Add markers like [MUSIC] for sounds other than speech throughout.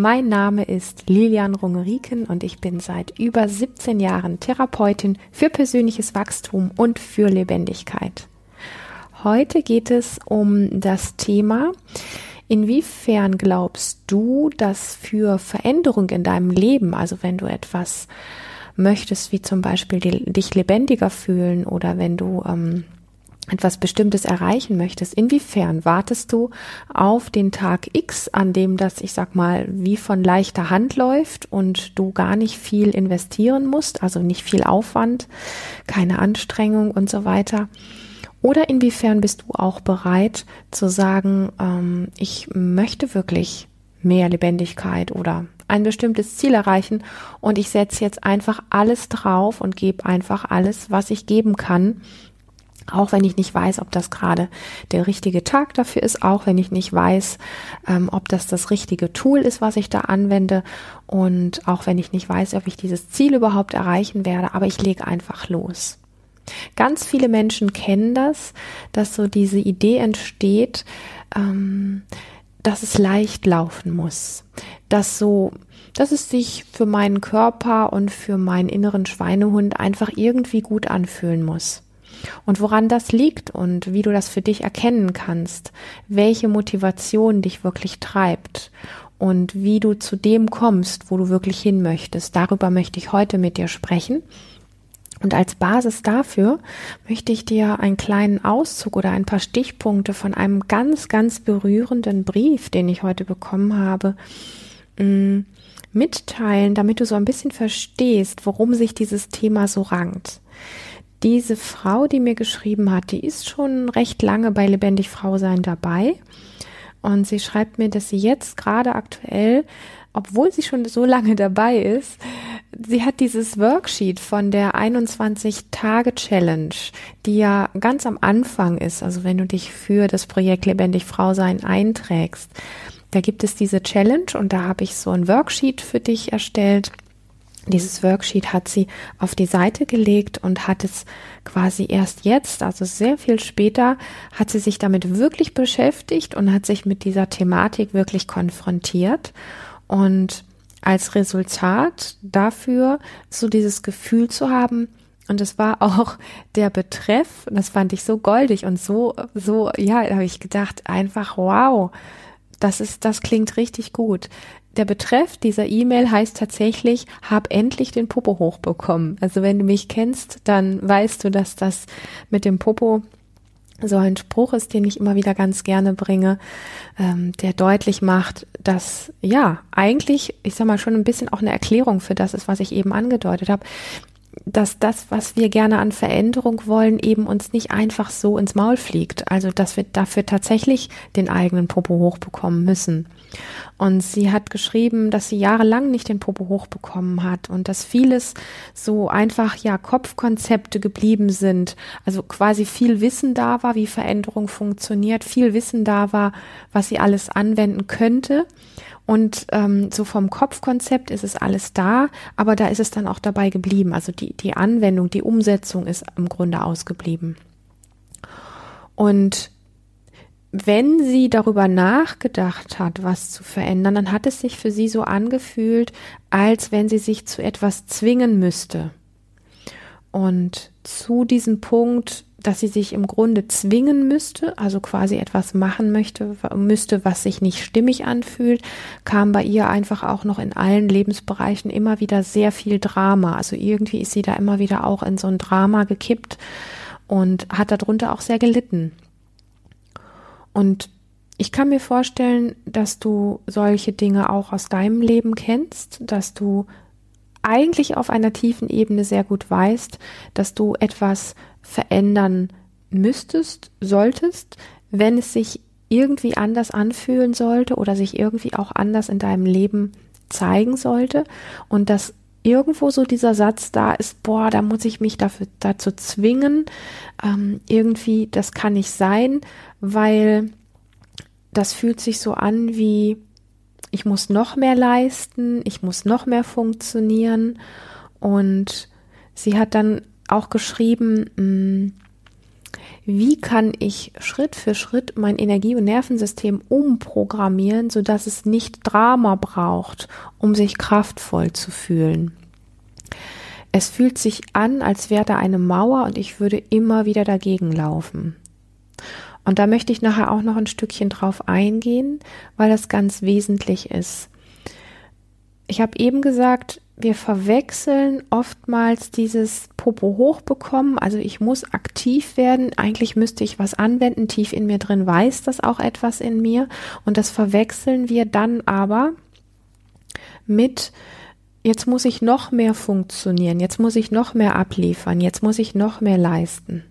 Mein Name ist Lilian Rungeriken und ich bin seit über 17 Jahren Therapeutin für persönliches Wachstum und für Lebendigkeit. Heute geht es um das Thema, inwiefern glaubst du, dass für Veränderung in deinem Leben, also wenn du etwas möchtest, wie zum Beispiel dich lebendiger fühlen oder wenn du ähm, etwas Bestimmtes erreichen möchtest, inwiefern wartest du auf den Tag X, an dem das, ich sag mal, wie von leichter Hand läuft und du gar nicht viel investieren musst, also nicht viel Aufwand, keine Anstrengung und so weiter? Oder inwiefern bist du auch bereit zu sagen, ähm, ich möchte wirklich mehr Lebendigkeit oder ein bestimmtes Ziel erreichen und ich setze jetzt einfach alles drauf und gebe einfach alles, was ich geben kann, auch wenn ich nicht weiß, ob das gerade der richtige Tag dafür ist, auch wenn ich nicht weiß, ähm, ob das das richtige Tool ist, was ich da anwende und auch wenn ich nicht weiß, ob ich dieses Ziel überhaupt erreichen werde, aber ich lege einfach los. Ganz viele Menschen kennen das, dass so diese Idee entsteht, ähm, dass es leicht laufen muss, dass so, dass es sich für meinen Körper und für meinen inneren Schweinehund einfach irgendwie gut anfühlen muss. Und woran das liegt und wie du das für dich erkennen kannst, welche Motivation dich wirklich treibt und wie du zu dem kommst, wo du wirklich hin möchtest. Darüber möchte ich heute mit dir sprechen. Und als Basis dafür möchte ich dir einen kleinen Auszug oder ein paar Stichpunkte von einem ganz, ganz berührenden Brief, den ich heute bekommen habe, mm, mitteilen, damit du so ein bisschen verstehst, worum sich dieses Thema so rankt diese Frau, die mir geschrieben hat, die ist schon recht lange bei Lebendig Frau sein dabei. Und sie schreibt mir, dass sie jetzt gerade aktuell, obwohl sie schon so lange dabei ist, sie hat dieses Worksheet von der 21-Tage-Challenge, die ja ganz am Anfang ist, also wenn du dich für das Projekt Lebendig Frau sein einträgst, da gibt es diese Challenge und da habe ich so ein Worksheet für dich erstellt dieses Worksheet hat sie auf die Seite gelegt und hat es quasi erst jetzt, also sehr viel später, hat sie sich damit wirklich beschäftigt und hat sich mit dieser Thematik wirklich konfrontiert. Und als Resultat dafür so dieses Gefühl zu haben, und es war [LAUGHS] auch der Betreff, das fand ich so goldig und so, so, ja, da habe ich gedacht, einfach wow, das ist, das klingt richtig gut der Betreff dieser E-Mail heißt tatsächlich, hab endlich den Popo hochbekommen. Also wenn du mich kennst, dann weißt du, dass das mit dem Popo so ein Spruch ist, den ich immer wieder ganz gerne bringe, ähm, der deutlich macht, dass ja eigentlich, ich sag mal schon ein bisschen auch eine Erklärung für das ist, was ich eben angedeutet habe, dass das, was wir gerne an Veränderung wollen, eben uns nicht einfach so ins Maul fliegt. Also dass wir dafür tatsächlich den eigenen Popo hochbekommen müssen. Und sie hat geschrieben, dass sie jahrelang nicht den Popo hochbekommen hat und dass vieles so einfach ja Kopfkonzepte geblieben sind. Also quasi viel Wissen da war, wie Veränderung funktioniert, viel Wissen da war, was sie alles anwenden könnte. Und ähm, so vom Kopfkonzept ist es alles da, aber da ist es dann auch dabei geblieben. Also die, die Anwendung, die Umsetzung ist im Grunde ausgeblieben. Und wenn sie darüber nachgedacht hat, was zu verändern, dann hat es sich für sie so angefühlt, als wenn sie sich zu etwas zwingen müsste. Und zu diesem Punkt, dass sie sich im Grunde zwingen müsste, also quasi etwas machen möchte, müsste, was sich nicht stimmig anfühlt, kam bei ihr einfach auch noch in allen Lebensbereichen immer wieder sehr viel Drama. Also irgendwie ist sie da immer wieder auch in so ein Drama gekippt und hat darunter auch sehr gelitten. Und ich kann mir vorstellen, dass du solche Dinge auch aus deinem Leben kennst, dass du eigentlich auf einer tiefen Ebene sehr gut weißt, dass du etwas verändern müsstest, solltest, wenn es sich irgendwie anders anfühlen sollte oder sich irgendwie auch anders in deinem Leben zeigen sollte. Und dass irgendwo so dieser Satz da ist, boah, da muss ich mich dafür, dazu zwingen, ähm, irgendwie, das kann nicht sein, weil das fühlt sich so an wie, ich muss noch mehr leisten, ich muss noch mehr funktionieren. Und sie hat dann auch geschrieben, mh, mm, wie kann ich Schritt für Schritt mein Energie- und Nervensystem umprogrammieren, sodass es nicht Drama braucht, um sich kraftvoll zu fühlen. Es fühlt sich an, als wäre da eine Mauer und ich würde immer wieder dagegen laufen. Und da möchte ich nachher auch noch ein Stückchen drauf eingehen, weil das ganz wesentlich ist. Ich habe eben gesagt, wir verwechseln oftmals dieses Popo hochbekommen. Also ich muss aktiv werden. Eigentlich müsste ich was anwenden. Tief in mir drin weiß das auch etwas in mir. Und das verwechseln wir dann aber mit, jetzt muss ich noch mehr funktionieren. Jetzt muss ich noch mehr abliefern. Jetzt muss ich noch mehr leisten.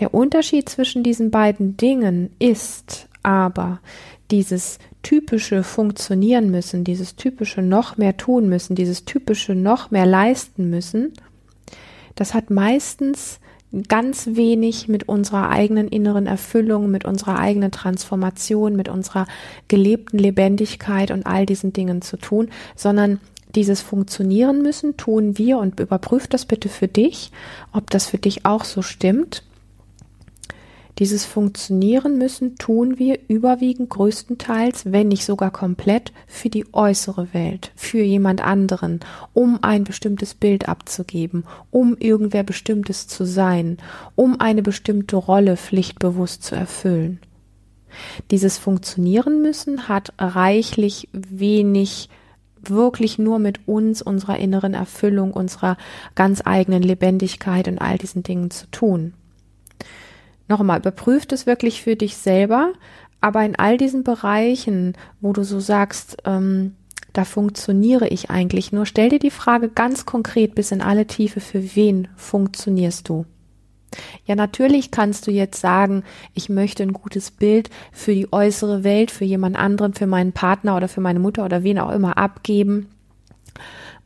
Der Unterschied zwischen diesen beiden Dingen ist aber dieses typische funktionieren müssen, dieses typische noch mehr tun müssen, dieses typische noch mehr leisten müssen, das hat meistens ganz wenig mit unserer eigenen inneren Erfüllung, mit unserer eigenen Transformation, mit unserer gelebten Lebendigkeit und all diesen Dingen zu tun, sondern dieses Funktionieren müssen tun wir und überprüf das bitte für dich, ob das für dich auch so stimmt. Dieses Funktionieren müssen tun wir überwiegend größtenteils, wenn nicht sogar komplett, für die äußere Welt, für jemand anderen, um ein bestimmtes Bild abzugeben, um irgendwer bestimmtes zu sein, um eine bestimmte Rolle pflichtbewusst zu erfüllen. Dieses Funktionieren müssen hat reichlich wenig wirklich nur mit uns, unserer inneren Erfüllung, unserer ganz eigenen Lebendigkeit und all diesen Dingen zu tun. Nochmal, überprüft es wirklich für dich selber, aber in all diesen Bereichen, wo du so sagst, ähm, da funktioniere ich eigentlich nur, stell dir die Frage ganz konkret bis in alle Tiefe, für wen funktionierst du? Ja, natürlich kannst du jetzt sagen, ich möchte ein gutes Bild für die äußere Welt, für jemand anderen, für meinen Partner oder für meine Mutter oder wen auch immer abgeben.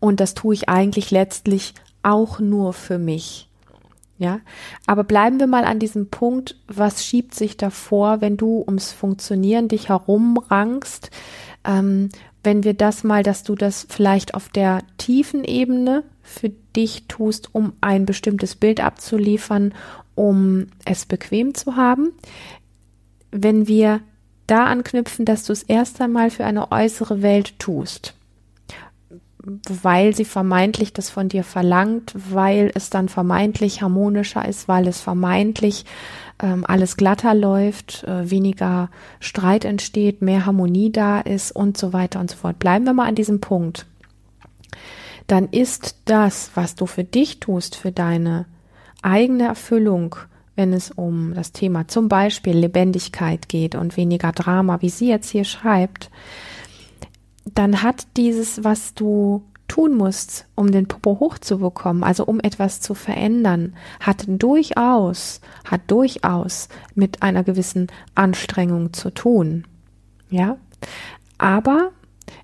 Und das tue ich eigentlich letztlich auch nur für mich. Ja, aber bleiben wir mal an diesem Punkt, was schiebt sich davor, wenn du ums Funktionieren dich herumrankst, ähm, wenn wir das mal, dass du das vielleicht auf der tiefen Ebene für dich tust, um ein bestimmtes Bild abzuliefern, um es bequem zu haben. Wenn wir da anknüpfen, dass du es erst einmal für eine äußere Welt tust weil sie vermeintlich das von dir verlangt, weil es dann vermeintlich harmonischer ist, weil es vermeintlich ähm, alles glatter läuft, äh, weniger Streit entsteht, mehr Harmonie da ist und so weiter und so fort. Bleiben wir mal an diesem Punkt. Dann ist das, was du für dich tust, für deine eigene Erfüllung, wenn es um das Thema zum Beispiel Lebendigkeit geht und weniger Drama, wie sie jetzt hier schreibt, dann hat dieses, was du tun musst, um den Popo hochzubekommen, also um etwas zu verändern, hat durchaus, hat durchaus mit einer gewissen Anstrengung zu tun. Ja? Aber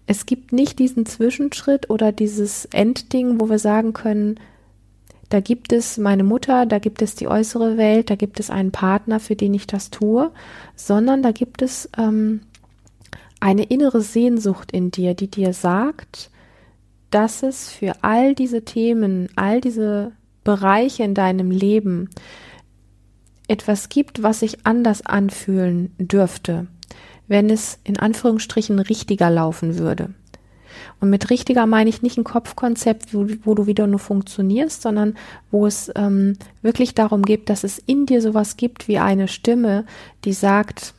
es gibt nicht diesen Zwischenschritt oder dieses Endding, wo wir sagen können, da gibt es meine Mutter, da gibt es die äußere Welt, da gibt es einen Partner, für den ich das tue, sondern da gibt es ähm, eine innere Sehnsucht in dir, die dir sagt, dass es für all diese Themen, all diese Bereiche in deinem Leben etwas gibt, was sich anders anfühlen dürfte, wenn es in Anführungsstrichen richtiger laufen würde. Und mit richtiger meine ich nicht ein Kopfkonzept, wo, wo du wieder nur funktionierst, sondern wo es ähm, wirklich darum geht, dass es in dir sowas gibt wie eine Stimme, die sagt,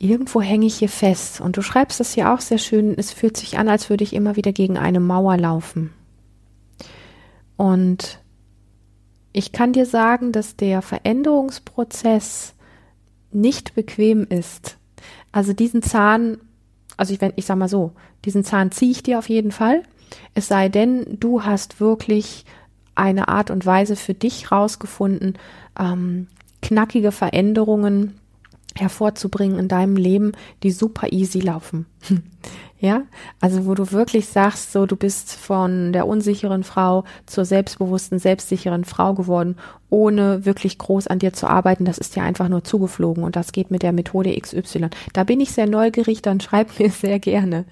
irgendwo hänge ich hier fest. Und du schreibst das hier auch sehr schön. Es fühlt sich an, als würde ich immer wieder gegen eine Mauer laufen. Und ich kann dir sagen, dass der Veränderungsprozess nicht bequem ist. Also diesen Zahn, also ich, ich sag mal so, diesen Zahn ziehe ich dir auf jeden Fall. Es sei denn, du hast wirklich eine Art und Weise für dich rausgefunden, ähm, knackige Veränderungen hervorzubringen in deinem Leben, die super easy laufen. [LAUGHS] Ja, also wo du wirklich sagst, so du bist von der unsicheren Frau zur selbstbewussten, selbstsicheren Frau geworden, ohne wirklich groß an dir zu arbeiten. Das ist dir einfach nur zugeflogen und das geht mit der Methode XY. Da bin ich sehr neugierig, dann schreib [LAUGHS] mir sehr gerne.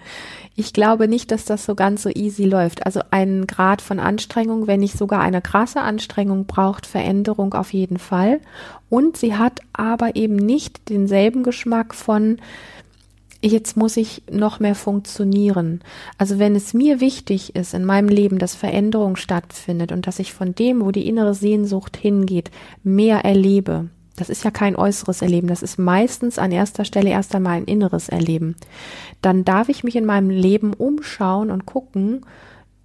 Ich glaube nicht, dass das so ganz so easy läuft. Also ein Grad von Anstrengung, wenn nicht sogar eine krasse Anstrengung braucht Veränderung auf jeden Fall. Und sie hat aber eben nicht denselben Geschmack von jetzt muss ich noch mehr funktionieren. Also wenn es mir wichtig ist in meinem Leben, dass Veränderung stattfindet und dass ich von dem, wo die innere Sehnsucht hingeht, mehr erlebe. Das ist ja kein äußeres Erleben, das ist meistens an erster Stelle erst einmal ein inneres Erleben. Dann darf ich mich in meinem Leben umschauen und gucken,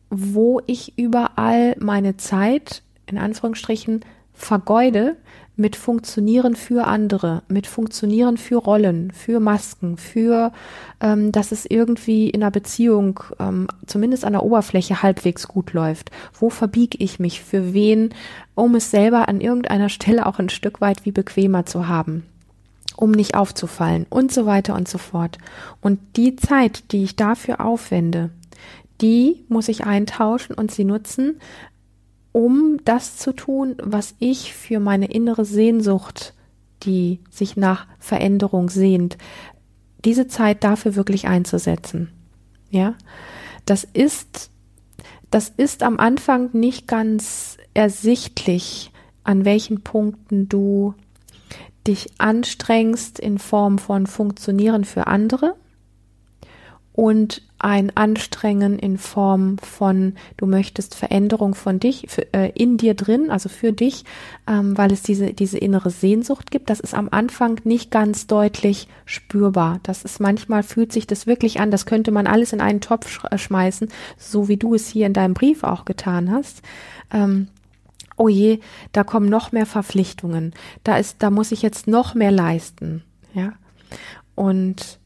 wo ich überall meine Zeit, in Anführungsstrichen, vergeude, mit Funktionieren für andere, mit Funktionieren für Rollen, für Masken, für, ähm, dass es irgendwie in einer Beziehung ähm, zumindest an der Oberfläche halbwegs gut läuft. Wo verbiege ich mich für wen, um es selber an irgendeiner Stelle auch ein Stück weit wie bequemer zu haben? um nicht aufzufallen und so weiter und so fort. Und die Zeit, die ich dafür aufwende, die muss ich eintauschen und sie nutzen, um das zu tun, was ich für meine innere Sehnsucht, die sich nach Veränderung sehnt, diese Zeit dafür wirklich einzusetzen. Ja, das ist, das ist am Anfang nicht ganz ersichtlich, an welchen Punkten du dich anstrengst in Form von Funktionieren für andere und ein Anstrengen in Form von, du möchtest Veränderung von dich, für, äh, in dir drin, also für dich, ähm, weil es diese, diese innere Sehnsucht gibt. Das ist am Anfang nicht ganz deutlich spürbar. Das ist manchmal fühlt sich das wirklich an, das könnte man alles in einen Topf sch äh, schmeißen, so wie du es hier in deinem Brief auch getan hast. Ähm, oh je, da kommen noch mehr Verpflichtungen. Da ist, da muss ich jetzt noch mehr leisten. Ja. Und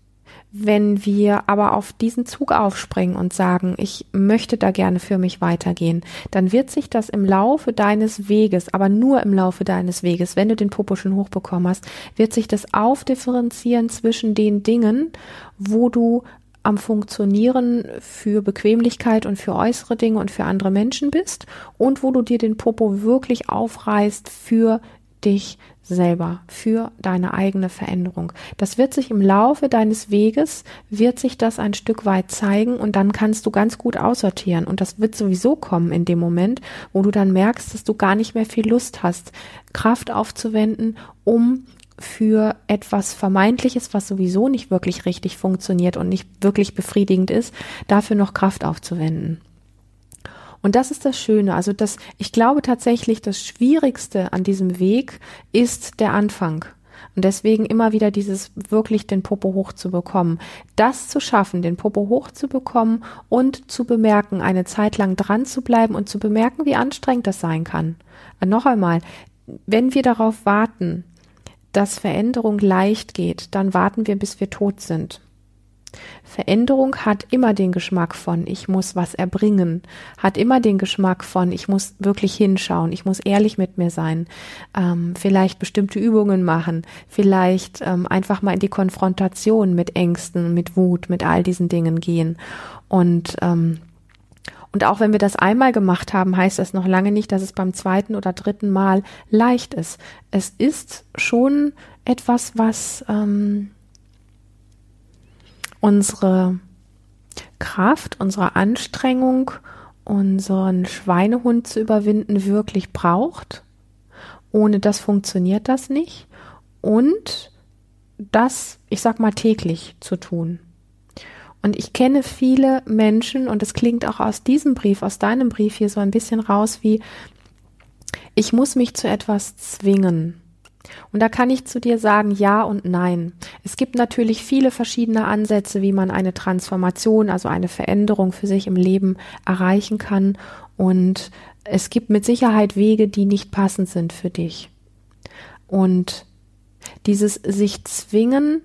wenn wir aber auf diesen Zug aufspringen und sagen, ich möchte da gerne für mich weitergehen, dann wird sich das im Laufe deines Weges, aber nur im Laufe deines Weges, wenn du den Popo schon hochbekommen hast, wird sich das aufdifferenzieren zwischen den Dingen, wo du am Funktionieren für Bequemlichkeit und für äußere Dinge und für andere Menschen bist und wo du dir den Popo wirklich aufreißt für dich selber, für deine eigene Veränderung. Das wird sich im Laufe deines Weges, wird sich das ein Stück weit zeigen und dann kannst du ganz gut aussortieren. Und das wird sowieso kommen in dem Moment, wo du dann merkst, dass du gar nicht mehr viel Lust hast, Kraft aufzuwenden, um für etwas Vermeintliches, was sowieso nicht wirklich richtig funktioniert und nicht wirklich befriedigend ist, dafür noch Kraft aufzuwenden. Und das ist das Schöne. Also das, ich glaube tatsächlich, das Schwierigste an diesem Weg ist der Anfang. Und deswegen immer wieder dieses wirklich den Popo hochzubekommen. Das zu schaffen, den Popo hochzubekommen und zu bemerken, eine Zeit lang dran zu bleiben und zu bemerken, wie anstrengend das sein kann. Noch einmal, wenn wir darauf warten, dass Veränderung leicht geht, dann warten wir, bis wir tot sind. Veränderung hat immer den Geschmack von, ich muss was erbringen, hat immer den Geschmack von, ich muss wirklich hinschauen, ich muss ehrlich mit mir sein, ähm, vielleicht bestimmte Übungen machen, vielleicht ähm, einfach mal in die Konfrontation mit Ängsten, mit Wut, mit all diesen Dingen gehen. Und ähm, und auch wenn wir das einmal gemacht haben, heißt das noch lange nicht, dass es beim zweiten oder dritten Mal leicht ist. Es ist schon etwas, was ähm, unsere Kraft, unsere Anstrengung, unseren Schweinehund zu überwinden, wirklich braucht. Ohne das funktioniert das nicht. Und das, ich sag mal, täglich zu tun. Und ich kenne viele Menschen, und es klingt auch aus diesem Brief, aus deinem Brief hier so ein bisschen raus wie, ich muss mich zu etwas zwingen. Und da kann ich zu dir sagen, ja und nein. Es gibt natürlich viele verschiedene Ansätze, wie man eine Transformation, also eine Veränderung für sich im Leben erreichen kann. Und es gibt mit Sicherheit Wege, die nicht passend sind für dich. Und dieses sich zwingen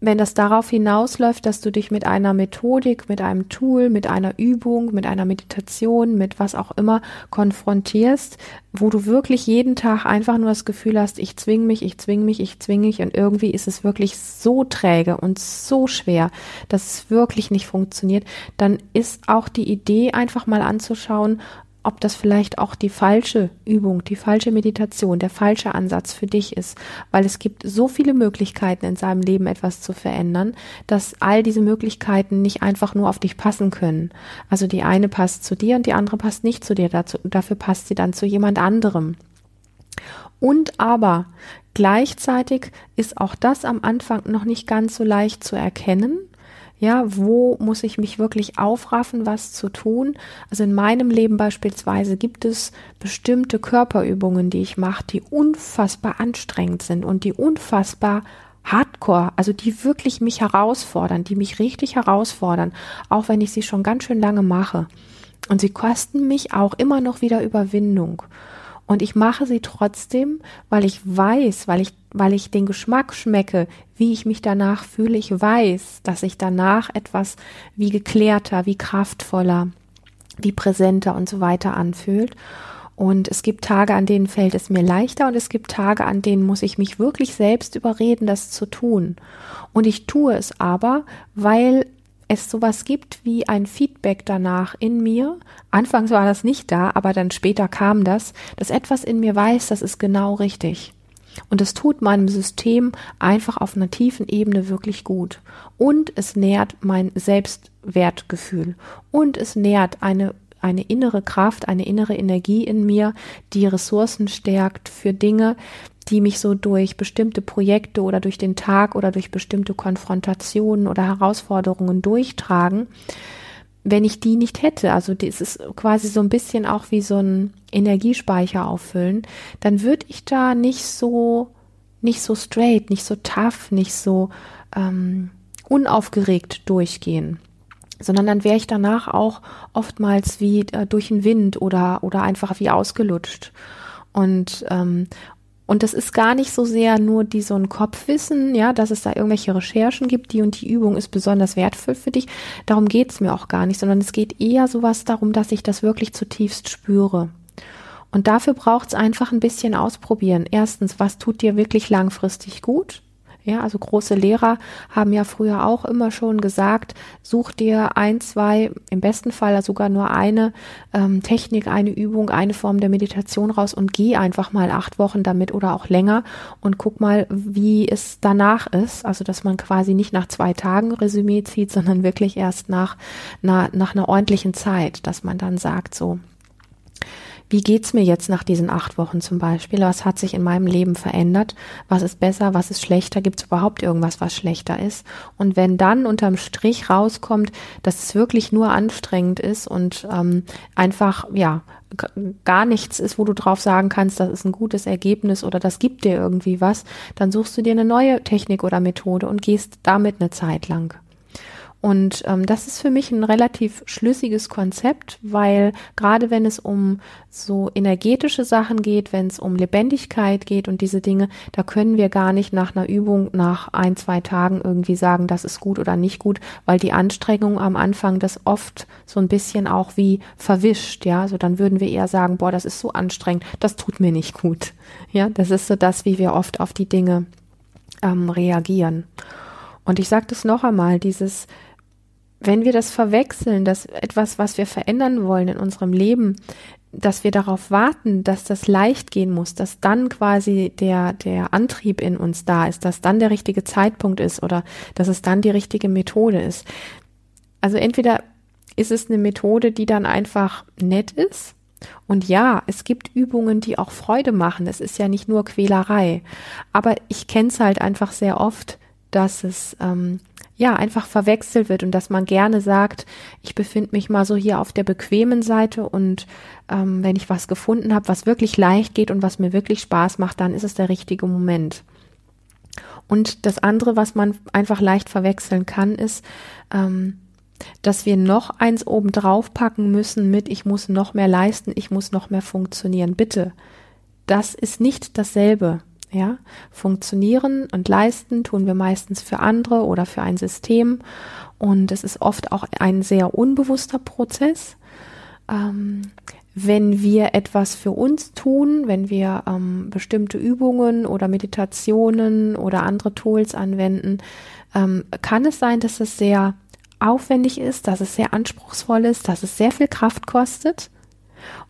wenn das darauf hinausläuft, dass du dich mit einer Methodik, mit einem Tool, mit einer Übung, mit einer Meditation, mit was auch immer konfrontierst, wo du wirklich jeden Tag einfach nur das Gefühl hast, ich zwing mich, ich zwing mich, ich zwing mich und irgendwie ist es wirklich so träge und so schwer, dass es wirklich nicht funktioniert, dann ist auch die Idee einfach mal anzuschauen, ob das vielleicht auch die falsche Übung, die falsche Meditation, der falsche Ansatz für dich ist, weil es gibt so viele Möglichkeiten in seinem Leben etwas zu verändern, dass all diese Möglichkeiten nicht einfach nur auf dich passen können. Also die eine passt zu dir und die andere passt nicht zu dir, dazu, dafür passt sie dann zu jemand anderem. Und aber gleichzeitig ist auch das am Anfang noch nicht ganz so leicht zu erkennen, ja, wo muss ich mich wirklich aufraffen, was zu tun? Also in meinem Leben beispielsweise gibt es bestimmte Körperübungen, die ich mache, die unfassbar anstrengend sind und die unfassbar Hardcore, also die wirklich mich herausfordern, die mich richtig herausfordern, auch wenn ich sie schon ganz schön lange mache. Und sie kosten mich auch immer noch wieder Überwindung. Und ich mache sie trotzdem, weil ich weiß, weil ich, weil ich den Geschmack schmecke, wie ich mich danach fühle. Ich weiß, dass ich danach etwas wie geklärter, wie kraftvoller, wie präsenter und so weiter anfühlt. Und es gibt Tage, an denen fällt es mir leichter und es gibt Tage, an denen muss ich mich wirklich selbst überreden, das zu tun. Und ich tue es aber, weil es sowas gibt wie ein Feedback danach in mir. Anfangs war das nicht da, aber dann später kam das, dass etwas in mir weiß, das ist genau richtig. Und es tut meinem System einfach auf einer tiefen Ebene wirklich gut. Und es nährt mein Selbstwertgefühl. Und es nährt eine eine innere Kraft, eine innere Energie in mir, die Ressourcen stärkt für Dinge, die mich so durch bestimmte Projekte oder durch den Tag oder durch bestimmte Konfrontationen oder Herausforderungen durchtragen, wenn ich die nicht hätte, also das ist quasi so ein bisschen auch wie so ein Energiespeicher auffüllen, dann würde ich da nicht so, nicht so straight, nicht so tough, nicht so ähm, unaufgeregt durchgehen sondern dann wäre ich danach auch oftmals wie äh, durch den Wind oder oder einfach wie ausgelutscht. Und ähm, und das ist gar nicht so sehr nur die so ein Kopfwissen, ja, dass es da irgendwelche Recherchen gibt, die und die Übung ist besonders wertvoll für dich. Darum geht's mir auch gar nicht, sondern es geht eher sowas darum, dass ich das wirklich zutiefst spüre. Und dafür braucht's einfach ein bisschen ausprobieren. Erstens, was tut dir wirklich langfristig gut? Ja, also große Lehrer haben ja früher auch immer schon gesagt, such dir ein, zwei, im besten Fall sogar nur eine ähm, Technik, eine Übung, eine Form der Meditation raus und geh einfach mal acht Wochen damit oder auch länger und guck mal, wie es danach ist. Also, dass man quasi nicht nach zwei Tagen Resümee zieht, sondern wirklich erst nach, nach, nach einer ordentlichen Zeit, dass man dann sagt, so, wie geht's mir jetzt nach diesen acht Wochen zum Beispiel? Was hat sich in meinem Leben verändert? Was ist besser? Was ist schlechter? Gibt es überhaupt irgendwas, was schlechter ist? Und wenn dann unterm Strich rauskommt, dass es wirklich nur anstrengend ist und ähm, einfach, ja, gar nichts ist, wo du drauf sagen kannst, das ist ein gutes Ergebnis oder das gibt dir irgendwie was, dann suchst du dir eine neue Technik oder Methode und gehst damit eine Zeit lang. Und ähm, das ist für mich ein relativ schlüssiges Konzept, weil gerade wenn es um so energetische Sachen geht, wenn es um Lebendigkeit geht und diese Dinge, da können wir gar nicht nach einer Übung nach ein, zwei Tagen irgendwie sagen, das ist gut oder nicht gut, weil die Anstrengung am Anfang das oft so ein bisschen auch wie verwischt, ja. Also dann würden wir eher sagen, boah, das ist so anstrengend, das tut mir nicht gut. Ja, das ist so das, wie wir oft auf die Dinge ähm, reagieren. Und ich sage das noch einmal, dieses wenn wir das verwechseln, dass etwas, was wir verändern wollen in unserem Leben, dass wir darauf warten, dass das leicht gehen muss, dass dann quasi der, der Antrieb in uns da ist, dass dann der richtige Zeitpunkt ist oder dass es dann die richtige Methode ist. Also entweder ist es eine Methode, die dann einfach nett ist. Und ja, es gibt Übungen, die auch Freude machen. Es ist ja nicht nur Quälerei. Aber ich kenne es halt einfach sehr oft, dass es ähm, ja einfach verwechselt wird und dass man gerne sagt, ich befinde mich mal so hier auf der bequemen Seite und ähm, wenn ich was gefunden habe, was wirklich leicht geht und was mir wirklich Spaß macht, dann ist es der richtige Moment. Und das andere, was man einfach leicht verwechseln kann, ist, ähm, dass wir noch eins oben drauf packen müssen mit, ich muss noch mehr leisten, ich muss noch mehr funktionieren. Bitte, das ist nicht dasselbe. Ja, funktionieren und leisten tun wir meistens für andere oder für ein System. Und es ist oft auch ein sehr unbewusster Prozess. Ähm, wenn wir etwas für uns tun, wenn wir ähm, bestimmte Übungen oder Meditationen oder andere Tools anwenden, ähm, kann es sein, dass es sehr aufwendig ist, dass es sehr anspruchsvoll ist, dass es sehr viel Kraft kostet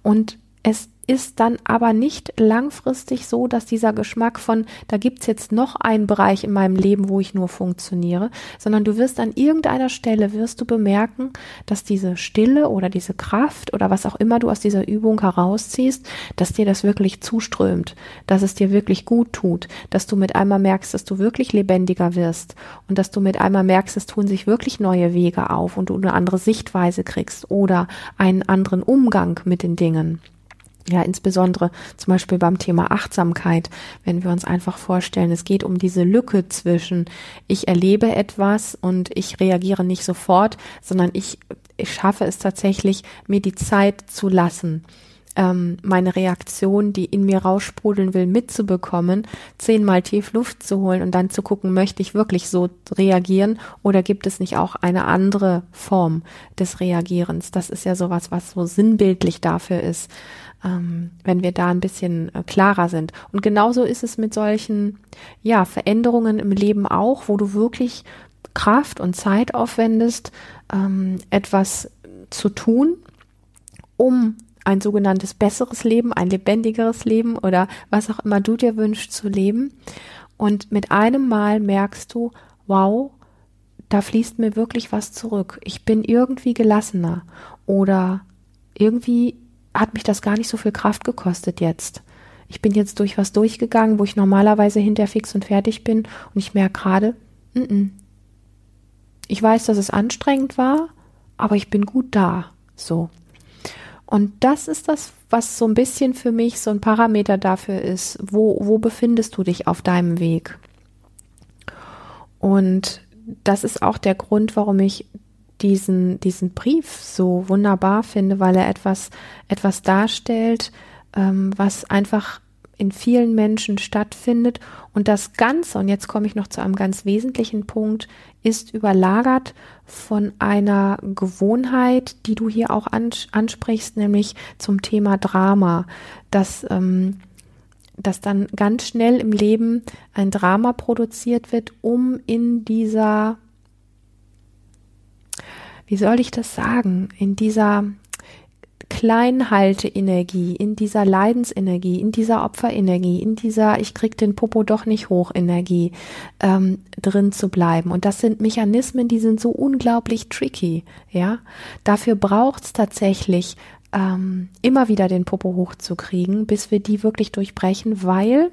und es ist dann aber nicht langfristig so, dass dieser Geschmack von, da gibt's jetzt noch einen Bereich in meinem Leben, wo ich nur funktioniere, sondern du wirst an irgendeiner Stelle, wirst du bemerken, dass diese Stille oder diese Kraft oder was auch immer du aus dieser Übung herausziehst, dass dir das wirklich zuströmt, dass es dir wirklich gut tut, dass du mit einmal merkst, dass du wirklich lebendiger wirst und dass du mit einmal merkst, es tun sich wirklich neue Wege auf und du eine andere Sichtweise kriegst oder einen anderen Umgang mit den Dingen. Ja, insbesondere zum Beispiel beim Thema Achtsamkeit, wenn wir uns einfach vorstellen, es geht um diese Lücke zwischen ich erlebe etwas und ich reagiere nicht sofort, sondern ich, ich schaffe es tatsächlich, mir die Zeit zu lassen ähm, meine Reaktion, die in mir raussprudeln will, mitzubekommen, zehnmal tief Luft zu holen und dann zu gucken, möchte ich wirklich so reagieren oder gibt es nicht auch eine andere Form des Reagierens? Das ist ja sowas, was so sinnbildlich dafür ist, ähm, wenn wir da ein bisschen äh, klarer sind. Und genauso ist es mit solchen, ja, Veränderungen im Leben auch, wo du wirklich Kraft und Zeit aufwendest, ähm, etwas zu tun, um ein sogenanntes besseres Leben, ein lebendigeres Leben oder was auch immer du dir wünschst zu leben. Und mit einem Mal merkst du, wow, da fließt mir wirklich was zurück. Ich bin irgendwie gelassener oder irgendwie hat mich das gar nicht so viel Kraft gekostet jetzt. Ich bin jetzt durch was durchgegangen, wo ich normalerweise hinter fix und fertig bin und ich merke gerade, ich weiß, dass es anstrengend war, aber ich bin gut da. So. Und das ist das, was so ein bisschen für mich so ein Parameter dafür ist, wo, wo befindest du dich auf deinem Weg? Und das ist auch der Grund, warum ich diesen, diesen Brief so wunderbar finde, weil er etwas, etwas darstellt, ähm, was einfach in vielen Menschen stattfindet. Und das Ganze, und jetzt komme ich noch zu einem ganz wesentlichen Punkt, ist überlagert von einer Gewohnheit, die du hier auch ansprichst, nämlich zum Thema Drama, dass, ähm, dass dann ganz schnell im Leben ein Drama produziert wird, um in dieser, wie soll ich das sagen, in dieser Kleinhalteenergie, in dieser Leidensenergie, in dieser Opferenergie, in dieser Ich krieg den Popo doch nicht hoch Energie ähm, drin zu bleiben. Und das sind Mechanismen, die sind so unglaublich tricky. Ja, dafür braucht's tatsächlich ähm, immer wieder den Popo hochzukriegen, bis wir die wirklich durchbrechen, weil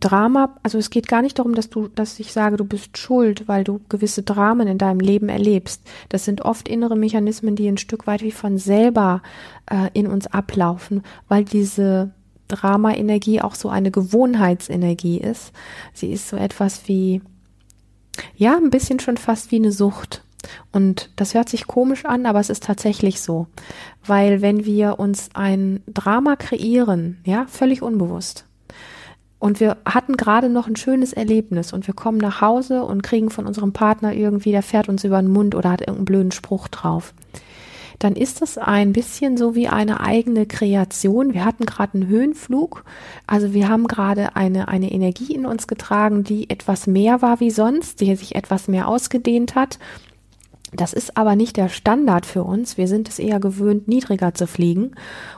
Drama, also es geht gar nicht darum, dass du, dass ich sage, du bist schuld, weil du gewisse Dramen in deinem Leben erlebst. Das sind oft innere Mechanismen, die ein Stück weit wie von selber äh, in uns ablaufen, weil diese Drama-Energie auch so eine Gewohnheitsenergie ist. Sie ist so etwas wie, ja, ein bisschen schon fast wie eine Sucht. Und das hört sich komisch an, aber es ist tatsächlich so. Weil wenn wir uns ein Drama kreieren, ja, völlig unbewusst, und wir hatten gerade noch ein schönes Erlebnis und wir kommen nach Hause und kriegen von unserem Partner irgendwie, der fährt uns über den Mund oder hat irgendeinen blöden Spruch drauf. Dann ist das ein bisschen so wie eine eigene Kreation. Wir hatten gerade einen Höhenflug, also wir haben gerade eine, eine Energie in uns getragen, die etwas mehr war wie sonst, die sich etwas mehr ausgedehnt hat. Das ist aber nicht der Standard für uns. Wir sind es eher gewöhnt, niedriger zu fliegen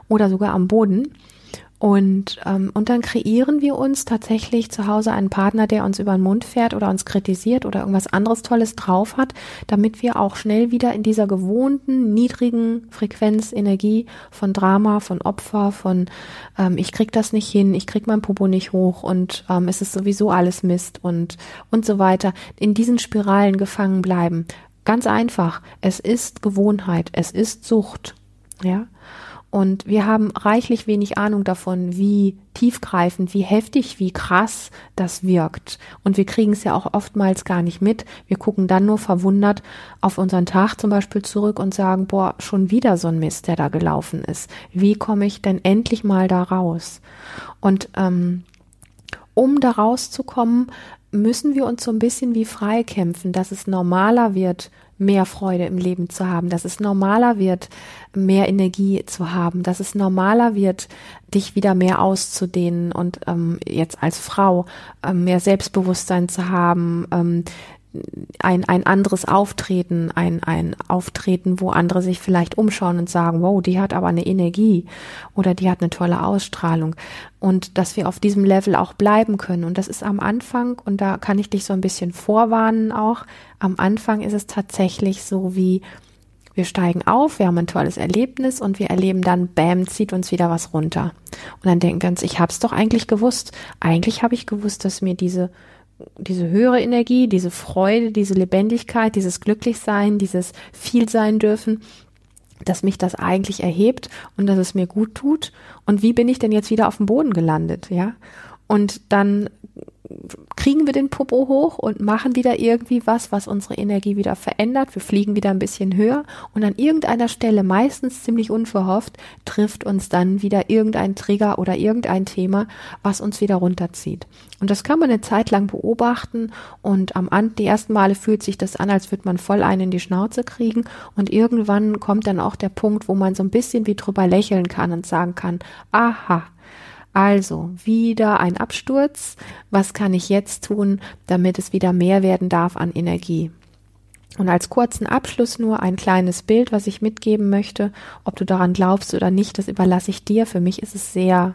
oder sogar am Boden. Und, ähm, und dann kreieren wir uns tatsächlich zu Hause einen Partner, der uns über den Mund fährt oder uns kritisiert oder irgendwas anderes Tolles drauf hat, damit wir auch schnell wieder in dieser gewohnten, niedrigen Frequenz, Energie von Drama, von Opfer, von ähm, ich krieg das nicht hin, ich krieg mein Popo nicht hoch und ähm, es ist sowieso alles Mist und, und so weiter, in diesen Spiralen gefangen bleiben. Ganz einfach. Es ist Gewohnheit. Es ist Sucht. Ja. Und wir haben reichlich wenig Ahnung davon, wie tiefgreifend, wie heftig, wie krass das wirkt. Und wir kriegen es ja auch oftmals gar nicht mit. Wir gucken dann nur verwundert auf unseren Tag zum Beispiel zurück und sagen, boah, schon wieder so ein Mist, der da gelaufen ist. Wie komme ich denn endlich mal da raus? Und ähm, Um da rauszukommen, müssen wir uns so ein bisschen wie frei kämpfen, dass es normaler wird, mehr Freude im Leben zu haben, dass es normaler wird, mehr Energie zu haben, dass es normaler wird, dich wieder mehr auszudehnen und ähm, jetzt als Frau ähm, mehr Selbstbewusstsein zu haben, ähm, ein, ein anderes Auftreten, ein, ein Auftreten, wo andere sich vielleicht umschauen und sagen, wow, die hat aber eine Energie oder die hat eine tolle Ausstrahlung und dass wir auf diesem Level auch bleiben können. Und das ist am Anfang, und da kann ich dich so ein bisschen vorwarnen auch, am Anfang ist es tatsächlich so wie, wir steigen auf, wir haben ein tolles Erlebnis und wir erleben dann, bam, zieht uns wieder was runter. Und dann denken wir uns, ich habe es doch eigentlich gewusst. Eigentlich habe ich gewusst, dass mir diese diese höhere Energie, diese Freude, diese Lebendigkeit, dieses Glücklichsein, dieses Vielsein dürfen, dass mich das eigentlich erhebt und dass es mir gut tut. Und wie bin ich denn jetzt wieder auf dem Boden gelandet, ja? Und dann kriegen wir den Popo hoch und machen wieder irgendwie was, was unsere Energie wieder verändert. Wir fliegen wieder ein bisschen höher und an irgendeiner Stelle, meistens ziemlich unverhofft, trifft uns dann wieder irgendein Trigger oder irgendein Thema, was uns wieder runterzieht. Und das kann man eine Zeit lang beobachten und am An die ersten Male fühlt sich das an, als würde man voll einen in die Schnauze kriegen und irgendwann kommt dann auch der Punkt, wo man so ein bisschen wie drüber lächeln kann und sagen kann, aha, also wieder ein Absturz. Was kann ich jetzt tun, damit es wieder mehr werden darf an Energie? Und als kurzen Abschluss nur ein kleines Bild, was ich mitgeben möchte. Ob du daran glaubst oder nicht, das überlasse ich dir. Für mich ist es sehr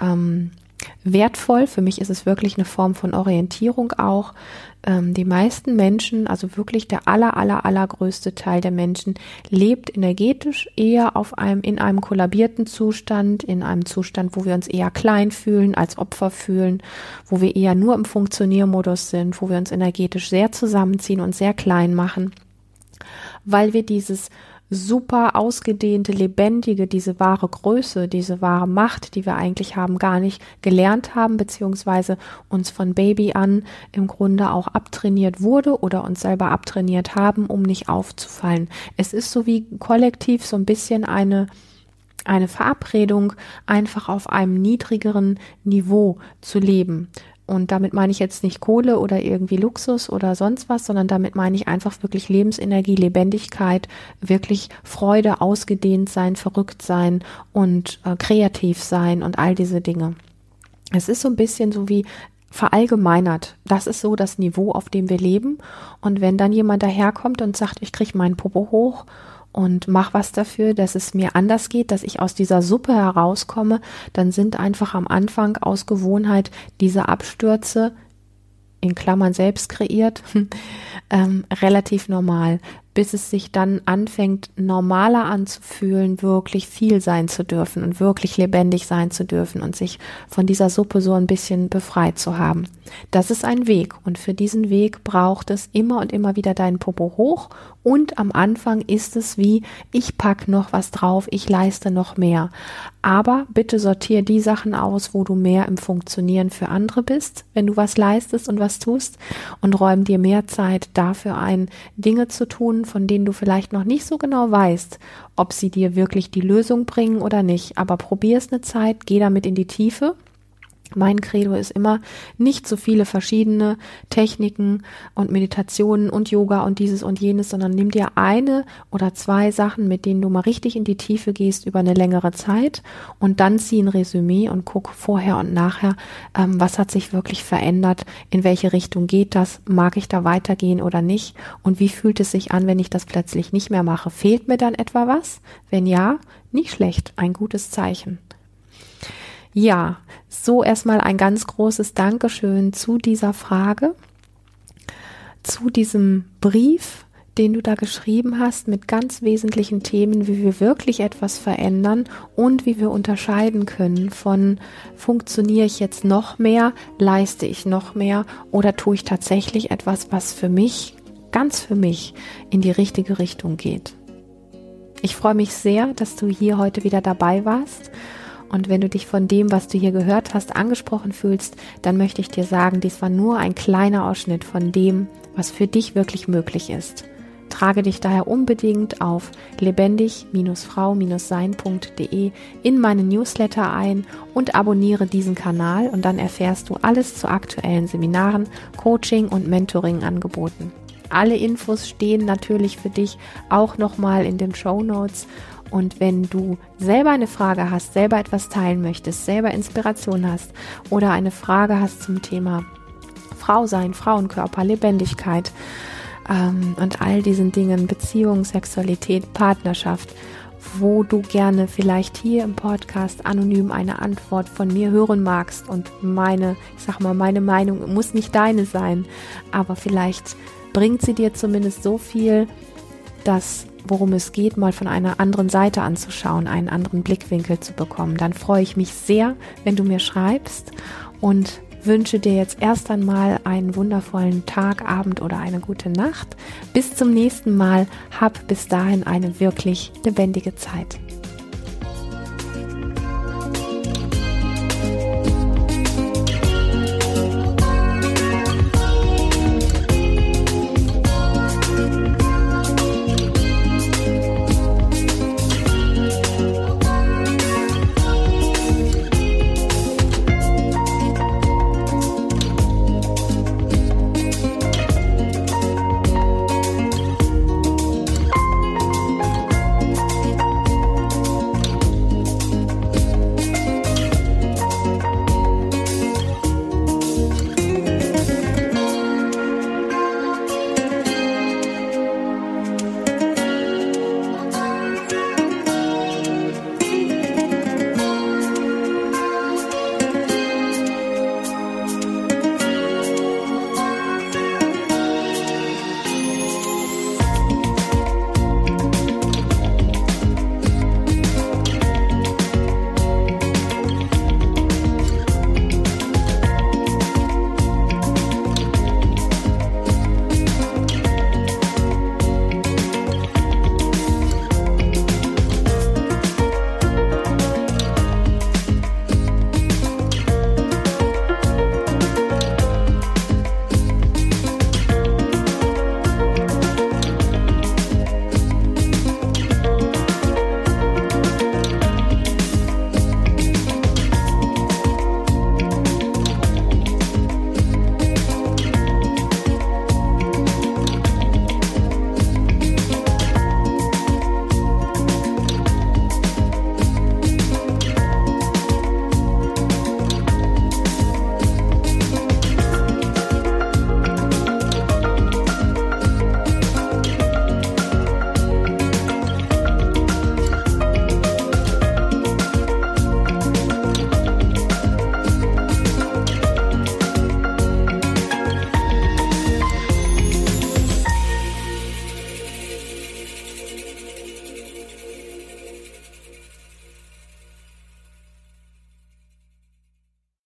ähm, wertvoll. Für mich ist es wirklich eine Form von Orientierung auch. Ähm, die meisten Menschen, also wirklich der aller, aller, allergrößte Teil der Menschen, lebt energetisch eher auf einem, in einem kollabierten Zustand, in einem Zustand, wo wir uns eher klein fühlen, als Opfer fühlen, wo wir eher nur im Funktioniermodus sind, wo wir uns energetisch sehr zusammenziehen und sehr klein machen, weil wir dieses super ausgedehnte, lebendige, diese wahre Größe, diese wahre Macht, die wir eigentlich haben, gar nicht gelernt haben, beziehungsweise uns von Baby an im Grunde auch abtrainiert wurde oder uns selber abtrainiert haben, um nicht aufzufallen. Es ist so wie kollektiv so ein bisschen eine eine Verabredung, einfach auf einem niedrigeren Niveau zu leben. Und damit meine ich jetzt nicht Kohle oder irgendwie Luxus oder sonst was, sondern damit meine ich einfach wirklich Lebensenergie, Lebendigkeit, wirklich Freude, ausgedehnt sein, verrückt sein und äh, kreativ sein und all diese Dinge. Es ist so ein bisschen so wie verallgemeinert. Das ist so das Niveau, auf dem wir leben. Und wenn dann jemand daherkommt und sagt, ich kriege meinen Popo hoch und mach was dafür, dass es mir anders geht, dass ich aus dieser Suppe herauskomme, dann sind einfach am Anfang aus Gewohnheit diese Abstürze in Klammern selbst kreiert, [LAUGHS] ähm, relativ normal bis es sich dann anfängt, normaler anzufühlen, wirklich viel sein zu dürfen und wirklich lebendig sein zu dürfen und sich von dieser Suppe so ein bisschen befreit zu haben. Das ist ein Weg und für diesen Weg braucht es immer und immer wieder deinen Popo hoch und am Anfang ist es wie, ich pack noch was drauf, ich leiste noch mehr. Aber bitte sortier die Sachen aus, wo du mehr im Funktionieren für andere bist, wenn du was leistest und was tust und räum dir mehr Zeit dafür ein, Dinge zu tun, von denen du vielleicht noch nicht so genau weißt, ob sie dir wirklich die Lösung bringen oder nicht. Aber probier es eine Zeit, geh damit in die Tiefe mein Credo ist immer, nicht so viele verschiedene Techniken und Meditationen und Yoga und dieses und jenes, sondern nimm dir eine oder zwei Sachen, mit denen du mal richtig in die Tiefe gehst über eine längere Zeit und dann zieh ein Resümee und guck vorher und nachher, ähm, was hat sich wirklich verändert, in welche Richtung geht das, mag ich da weitergehen oder nicht und wie fühlt es sich an, wenn ich das plötzlich nicht mehr mache. Fehlt mir dann etwa was? Wenn ja, nicht schlecht, ein gutes Zeichen. Ja, so erstmal ein ganz großes Dankeschön zu dieser Frage, zu diesem Brief, den du da geschrieben hast, mit ganz wesentlichen Themen, wie wir wirklich etwas verändern und wie wir unterscheiden können von funktioniere ich jetzt noch mehr, leiste ich noch mehr oder tue ich tatsächlich etwas, was für mich, ganz für mich, in die richtige Richtung geht. Ich freue mich sehr, dass du hier heute wieder dabei warst und wenn du dich von dem, was du hier gehört hast, angesprochen fühlst, dann möchte ich dir sagen, dies war nur ein kleiner Ausschnitt von dem, was für dich wirklich möglich ist. Trage dich daher unbedingt auf lebendig-frau-sein.de in meinen Newsletter ein und abonniere diesen Kanal und dann erfährst du alles zu aktuellen Seminaren, Coaching und Mentoring-Angeboten. Alle Infos stehen natürlich für dich auch nochmal in den Show Notes. Und wenn du selber eine Frage hast, selber etwas teilen möchtest, selber Inspiration hast oder eine Frage hast zum Thema Frau sein, Frauenkörper, Lebendigkeit, ähm, und all diesen Dingen, Beziehung, Sexualität, Partnerschaft, wo du gerne vielleicht hier im Podcast anonym eine Antwort von mir hören magst und meine, ich sag mal, meine Meinung muss nicht deine sein, aber vielleicht bringt sie dir zumindest so viel, dass worum es geht, mal von einer anderen Seite anzuschauen, einen anderen Blickwinkel zu bekommen. Dann freue ich mich sehr, wenn du mir schreibst und wünsche dir jetzt erst einmal einen wundervollen Tag, Abend oder eine gute Nacht. Bis zum nächsten Mal. Hab bis dahin eine wirklich lebendige Zeit.